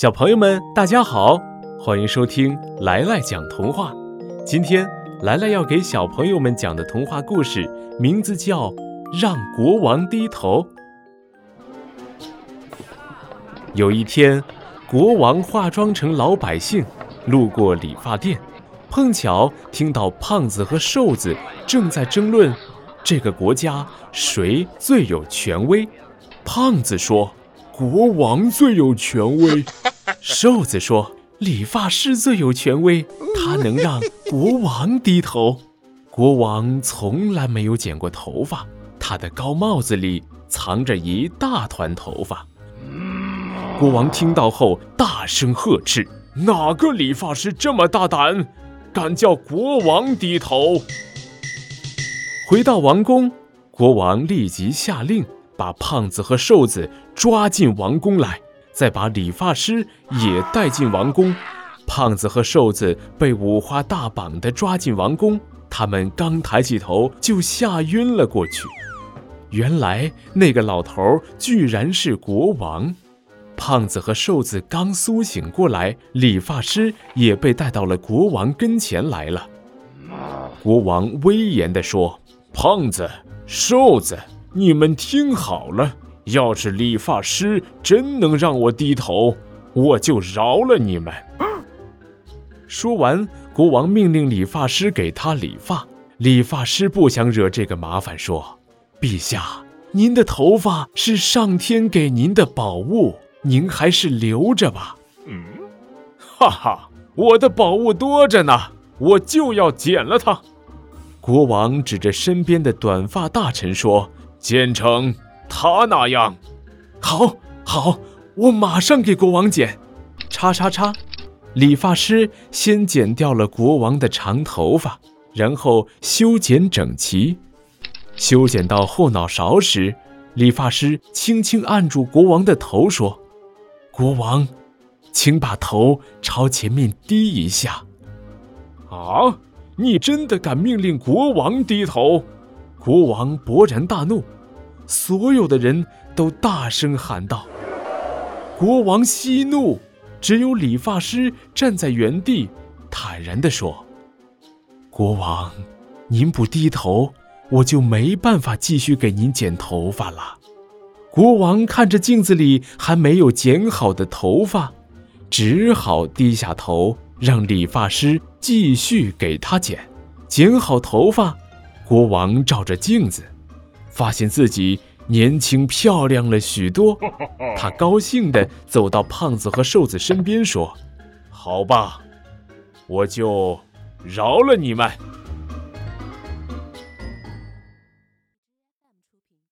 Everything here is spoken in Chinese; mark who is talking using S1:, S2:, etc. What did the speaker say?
S1: 小朋友们，大家好，欢迎收听来来讲童话。今天来来要给小朋友们讲的童话故事名字叫《让国王低头》。有一天，国王化妆成老百姓，路过理发店，碰巧听到胖子和瘦子正在争论这个国家谁最有权威。胖子说。国王最有权威，瘦子说：“理发师最有权威，他能让国王低头。”国王从来没有剪过头发，他的高帽子里藏着一大团头发。国王听到后大声呵斥：“哪个理发师这么大胆，敢叫国王低头？”回到王宫，国王立即下令。把胖子和瘦子抓进王宫来，再把理发师也带进王宫。胖子和瘦子被五花大绑的抓进王宫，他们刚抬起头就吓晕了过去。原来那个老头居然是国王。胖子和瘦子刚苏醒过来，理发师也被带到了国王跟前来了。国王威严地说：“胖子，瘦子。”你们听好了，要是理发师真能让我低头，我就饶了你们。说完，国王命令理发师给他理发。理发师不想惹这个麻烦，说：“陛下，您的头发是上天给您的宝物，您还是留着吧。”嗯，哈哈，我的宝物多着呢，我就要剪了它。国王指着身边的短发大臣说。剪成他那样，好，好，我马上给国王剪。叉叉叉，理发师先剪掉了国王的长头发，然后修剪整齐。修剪到后脑勺时，理发师轻轻按住国王的头，说：“国王，请把头朝前面低一下。”啊，你真的敢命令国王低头？国王勃然大怒，所有的人都大声喊道：“国王息怒！”只有理发师站在原地，坦然地说：“国王，您不低头，我就没办法继续给您剪头发了。”国王看着镜子里还没有剪好的头发，只好低下头，让理发师继续给他剪。剪好头发。国王照着镜子，发现自己年轻漂亮了许多。他高兴地走到胖子和瘦子身边，说：“好吧，我就饶了你们。”